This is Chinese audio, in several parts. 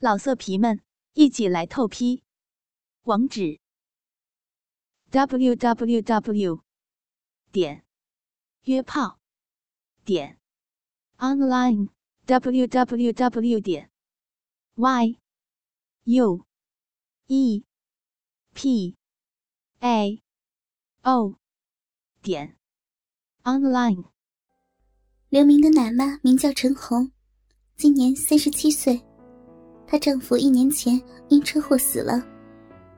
老色皮们，一起来透批！网址：w w w 点约炮点 online w w w 点 y u e p a o 点 online。刘明的奶妈名叫陈红，今年三十七岁。她丈夫一年前因车祸死了，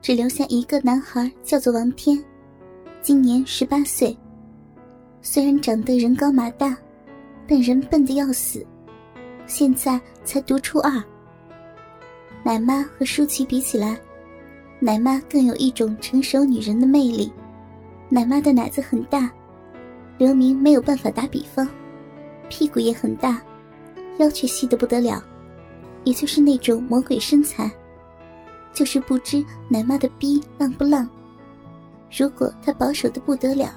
只留下一个男孩，叫做王天，今年十八岁。虽然长得人高马大，但人笨的要死，现在才读初二。奶妈和舒淇比起来，奶妈更有一种成熟女人的魅力。奶妈的奶子很大，刘明没有办法打比方，屁股也很大，腰却细得不得了。也就是那种魔鬼身材，就是不知奶妈的逼浪不浪。如果她保守的不得了，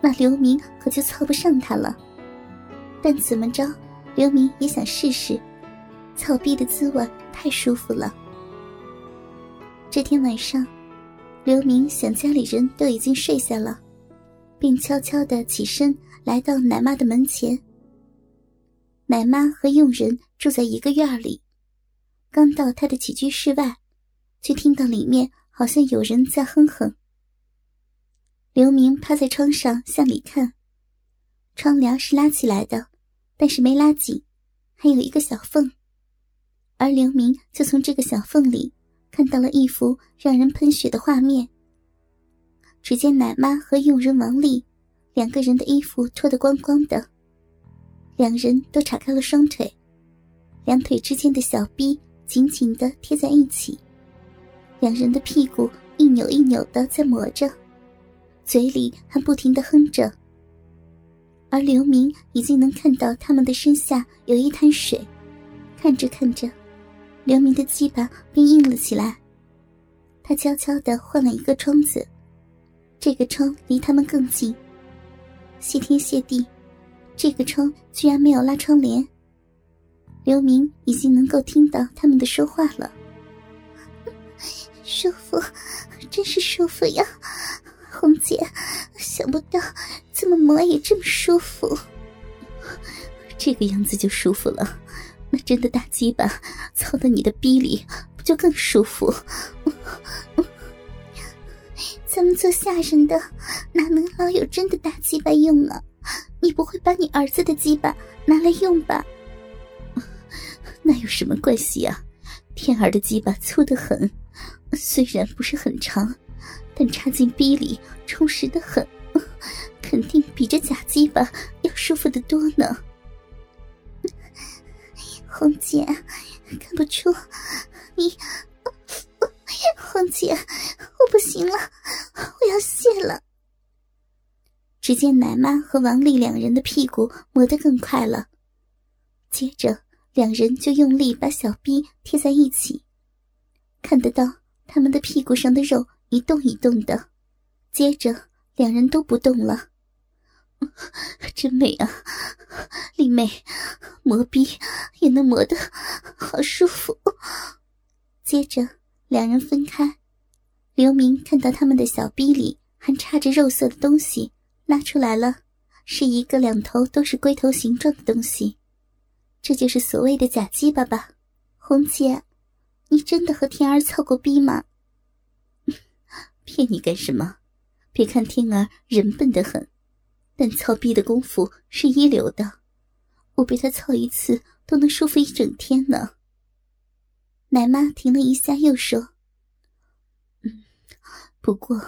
那刘明可就凑不上她了。但怎么着，刘明也想试试，操逼的滋味太舒服了。这天晚上，刘明想家里人都已经睡下了，便悄悄的起身来到奶妈的门前。奶妈和佣人住在一个院里，刚到他的起居室外，却听到里面好像有人在哼哼。刘明趴在窗上向里看，窗帘是拉起来的，但是没拉紧，还有一个小缝。而刘明就从这个小缝里看到了一幅让人喷血的画面。只见奶妈和佣人王丽两个人的衣服脱得光光的。两人都岔开了双腿，两腿之间的小臂紧紧的贴在一起，两人的屁股一扭一扭的在磨着，嘴里还不停的哼着。而刘明已经能看到他们的身下有一滩水，看着看着，刘明的鸡巴便硬了起来。他悄悄的换了一个窗子，这个窗离他们更近。谢天谢地。这个窗居然没有拉窗帘，刘明已经能够听到他们的说话了。舒服，真是舒服呀，红姐，想不到怎么磨也这么舒服。这个样子就舒服了，那真的大鸡巴操到你的逼里，不就更舒服？咱们做下人的哪能老有真的大鸡巴用啊？你不会把你儿子的鸡巴拿来用吧？那有什么关系啊？天儿的鸡巴粗得很，虽然不是很长，但插进逼里充实的很，肯定比这假鸡巴要舒服的多呢。红姐，看不出你，红姐，我不行了，我要泄了。只见奶妈和王丽两人的屁股磨得更快了，接着两人就用力把小臂贴在一起，看得到他们的屁股上的肉一动一动的。接着两人都不动了，真美啊！丽妹，磨逼也能磨得好舒服。接着两人分开，刘明看到他们的小臂里还插着肉色的东西。拉出来了，是一个两头都是龟头形状的东西，这就是所谓的假鸡巴吧？红姐，你真的和天儿操过逼吗？骗你干什么？别看天儿人笨得很，但操逼的功夫是一流的，我被他操一次都能舒服一整天呢。奶妈停了一下，又说：“嗯，不过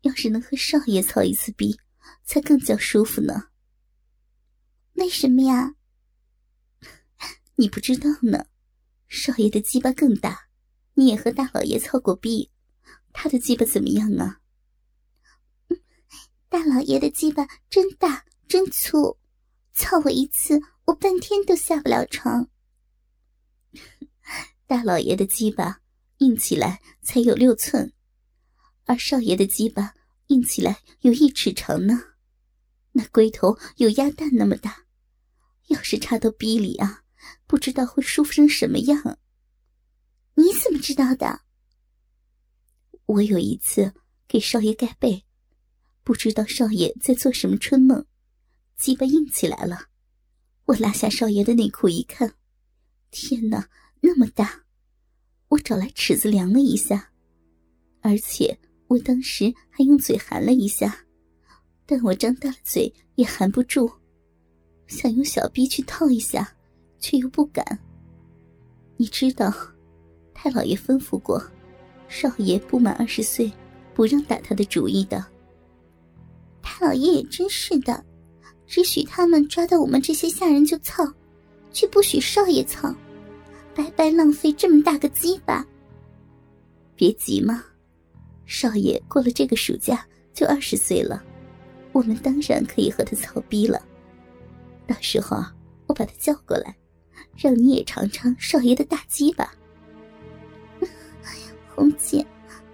要是能和少爷操一次逼。”才更加舒服呢。为什么呀？你不知道呢。少爷的鸡巴更大，你也和大老爷操过逼，他的鸡巴怎么样啊？大老爷的鸡巴真大真粗，操我一次，我半天都下不了床。大老爷的鸡巴硬起来才有六寸，而少爷的鸡巴硬起来有一尺长呢。那龟头有鸭蛋那么大，要是插到逼里啊，不知道会舒服成什么样。你怎么知道的？我有一次给少爷盖被，不知道少爷在做什么春梦，鸡巴硬起来了。我拉下少爷的内裤一看，天哪，那么大！我找来尺子量了一下，而且我当时还用嘴含了一下，但我张大了嘴也含不住，想用小臂去套一下，却又不敢。你知道，太老爷吩咐过，少爷不满二十岁，不让打他的主意的。太老爷也真是的。只许他们抓到我们这些下人就操，却不许少爷操，白白浪费这么大个鸡巴。别急嘛，少爷过了这个暑假就二十岁了，我们当然可以和他操逼了。到时候我把他叫过来，让你也尝尝少爷的大鸡巴。红姐，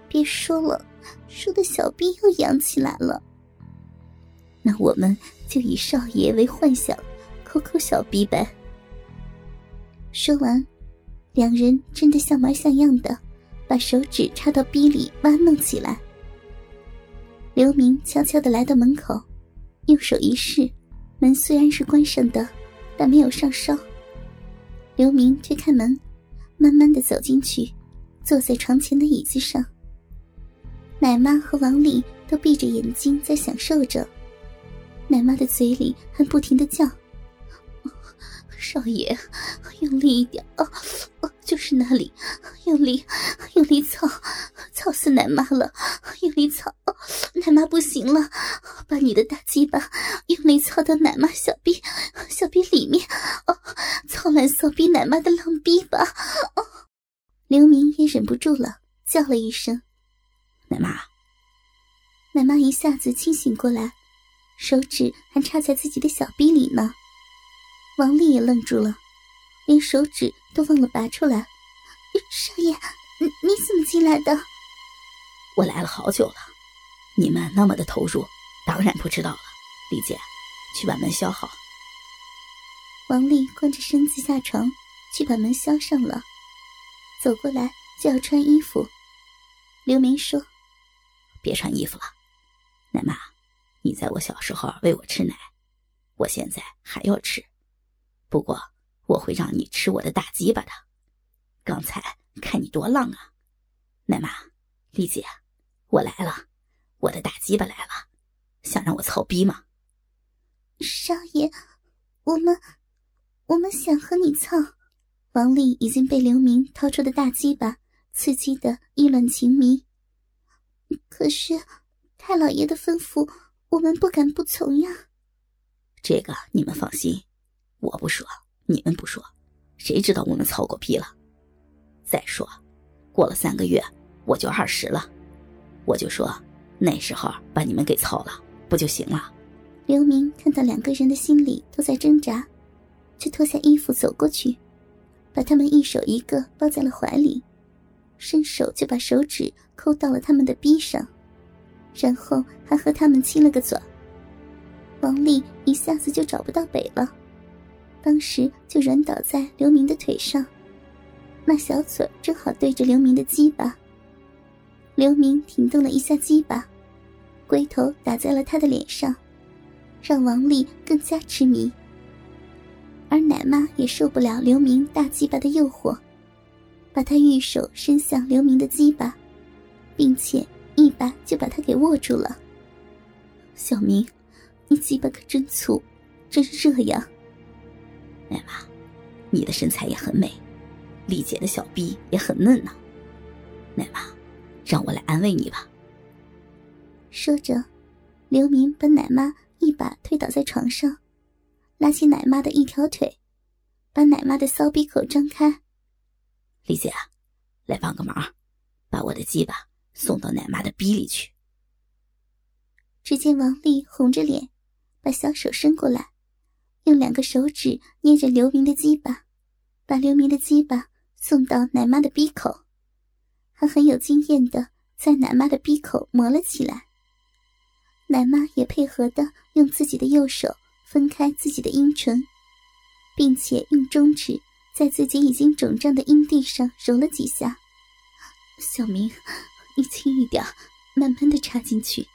别说了，说的小逼又痒起来了。那我们。就以少爷为幻想，抠抠小逼呗。说完，两人真的像模像样的，把手指插到逼里挖弄起来。刘明悄悄的来到门口，用手一试，门虽然是关上的，但没有上烧。刘明推开门，慢慢的走进去，坐在床前的椅子上。奶妈和王丽都闭着眼睛在享受着。奶妈的嘴里还不停的叫：“少爷，用力一点啊！就是那里，用力，用力操，操死奶妈了！用力操，奶妈不行了！把你的大鸡巴用力操到奶妈小臂，小臂里面，哦操烂骚逼奶妈的浪逼吧！”哦刘明也忍不住了，叫了一声：“奶妈！”奶妈一下子清醒过来。手指还插在自己的小臂里呢，王丽也愣住了，连手指都忘了拔出来。少爷，你你怎么进来的？我来了好久了，你们那么的投入，当然不知道了。丽姐，去把门销好。王丽光着身子下床，去把门销上了，走过来就要穿衣服。刘明说：“别穿衣服了，奶妈。”你在我小时候喂我吃奶，我现在还要吃，不过我会让你吃我的大鸡巴的。刚才看你多浪啊，奶妈，丽姐，我来了，我的大鸡巴来了，想让我操逼吗？少爷，我们我们想和你操。王丽已经被刘明掏出的大鸡巴刺激的意乱情迷，可是太老爷的吩咐。我们不敢不从呀。这个你们放心，我不说，你们不说，谁知道我们操过逼了？再说，过了三个月我就二十了，我就说那时候把你们给操了，不就行了？刘明看到两个人的心里都在挣扎，就脱下衣服走过去，把他们一手一个抱在了怀里，伸手就把手指抠到了他们的逼上。然后还和他们亲了个嘴。王丽一下子就找不到北了，当时就软倒在刘明的腿上，那小嘴正好对着刘明的鸡巴。刘明挺动了一下鸡巴，龟头打在了他的脸上，让王丽更加痴迷。而奶妈也受不了刘明大鸡巴的诱惑，把他玉手伸向刘明的鸡巴，并且。一把就把他给握住了。小明，你鸡巴可真粗，真热呀！奶妈，你的身材也很美，丽姐的小臂也很嫩呢。奶妈，让我来安慰你吧。说着，刘明把奶妈一把推倒在床上，拉起奶妈的一条腿，把奶妈的骚逼口张开。李姐，来帮个忙，把我的鸡巴。送到奶妈的逼里去。只见王丽红着脸，把小手伸过来，用两个手指捏着刘明的鸡巴，把刘明的鸡巴送到奶妈的逼口，还很有经验的在奶妈的逼口磨了起来。奶妈也配合的用自己的右手分开自己的阴唇，并且用中指在自己已经肿胀的阴蒂上揉了几下。小明，你轻一点，慢慢的插进去。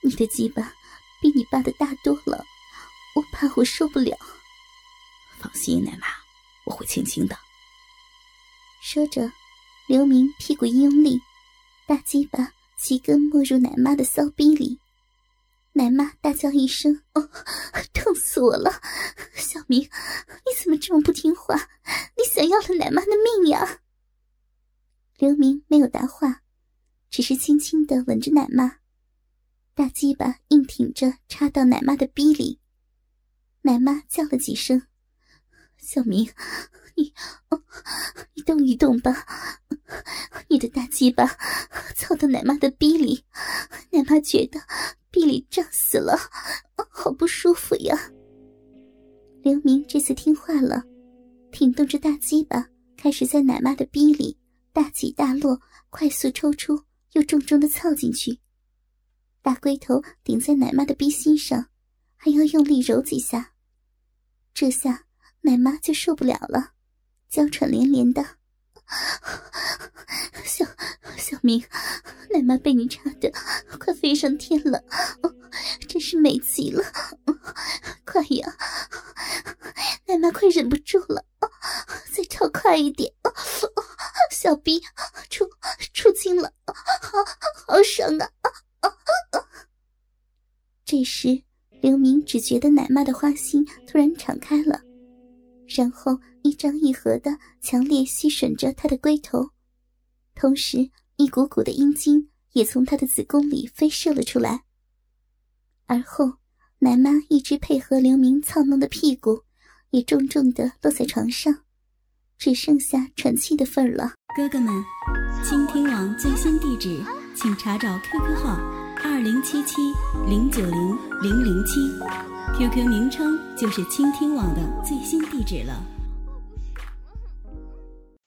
你的鸡巴比你爸的大多了，我怕我受不了。放心，奶妈，我会轻轻的。说着，刘明屁股一用力，大鸡巴齐根没入奶妈的骚逼里。奶妈大叫一声：“哦，痛死我了！小明，你怎么这么不听话？你想要了奶妈的命呀！”刘明没有答话，只是轻轻的吻着奶妈，大鸡巴硬挺着插到奶妈的逼里。奶妈叫了几声：“小明，你哦，你动一动吧，你的大鸡巴操到奶妈的逼里，奶妈觉得。”逼里胀死了，好不舒服呀！刘明这次听话了，挺动着大鸡巴，开始在奶妈的逼里大起大落，快速抽出，又重重的操进去。大龟头顶在奶妈的逼心上，还要用力揉几下。这下奶妈就受不了了，娇喘连连的。小小明，奶妈被你插的快飞上天了，真是美极了！快呀，奶妈快忍不住了，再操快一点！小逼出出精了，好好爽啊！这时，刘明只觉得奶妈的花心突然敞开了，然后一张一合的强烈吸吮着他的龟头。同时，一股股的阴茎也从他的子宫里飞射了出来。而后，奶妈一直配合刘明操弄的屁股，也重重的落在床上，只剩下喘气的份儿了。哥哥们，倾听网最新地址，请查找 QQ 号二零七七零九零零零七，QQ 名称就是倾听网的最新地址了。